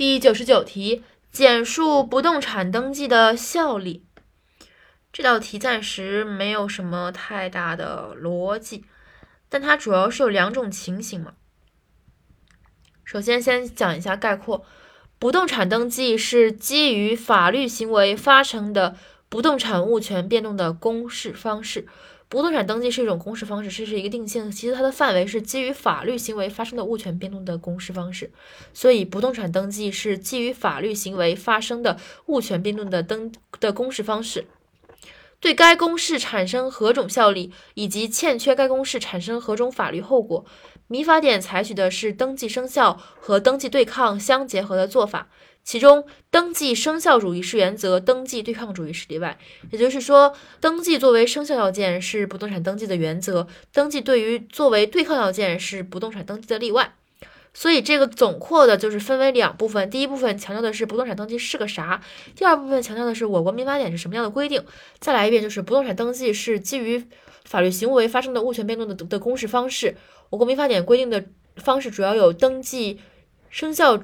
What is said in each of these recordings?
第九十九题，简述不动产登记的效力。这道题暂时没有什么太大的逻辑，但它主要是有两种情形嘛。首先，先讲一下概括：不动产登记是基于法律行为发生的不动产物权变动的公示方式。不动产登记是一种公示方式，这是一个定性。其实它的范围是基于法律行为发生的物权变动的公示方式，所以不动产登记是基于法律行为发生的物权变动的登的公示方式。对该公示产生何种效力，以及欠缺该公示产生何种法律后果，民法典采取的是登记生效和登记对抗相结合的做法。其中，登记生效主义是原则，登记对抗主义是例外。也就是说，登记作为生效要件是不动产登记的原则，登记对于作为对抗要件是不动产登记的例外。所以，这个总括的就是分为两部分：第一部分强调的是不动产登记是个啥；第二部分强调的是我国民法典是什么样的规定。再来一遍，就是不动产登记是基于法律行为发生的物权变动的的公示方式。我国民法典规定的方式主要有登记生效。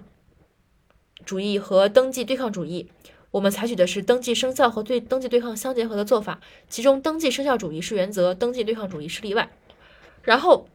主义和登记对抗主义，我们采取的是登记生效和对登记对抗相结合的做法。其中，登记生效主义是原则，登记对抗主义是例外。然后，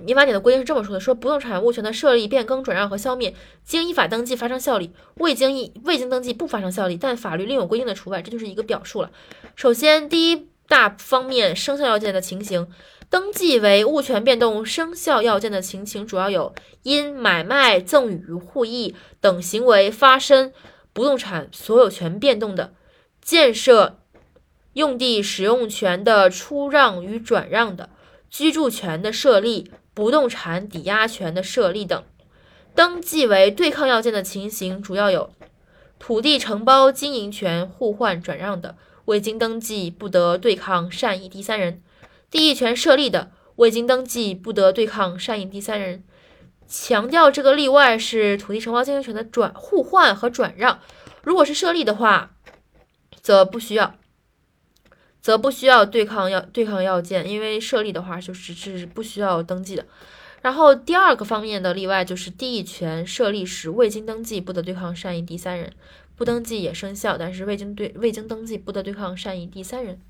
民法典的规定是这么说的：说不动产物权的设立、变更、转让和消灭，经依法登记发生效力，未经依未经登记不发生效力，但法律另有规定的除外。这就是一个表述了。首先，第一大方面，生效要件的情形。登记为物权变动生效要件的情形，主要有因买卖、赠与、互益等行为发生不动产所有权变动的，建设用地使用权的出让与转让的，居住权的设立、不动产抵押权的设立等。登记为对抗要件的情形，主要有土地承包经营权互换转让的，未经登记不得对抗善意第三人。地役权设立的，未经登记不得对抗善意第三人。强调这个例外是土地承包经营权的转互换和转让。如果是设立的话，则不需要，则不需要对抗要对抗要件，因为设立的话就是是不需要登记的。然后第二个方面的例外就是地役权设立时未经登记不得对抗善意第三人，不登记也生效，但是未经对未经登记不得对抗善意第三人。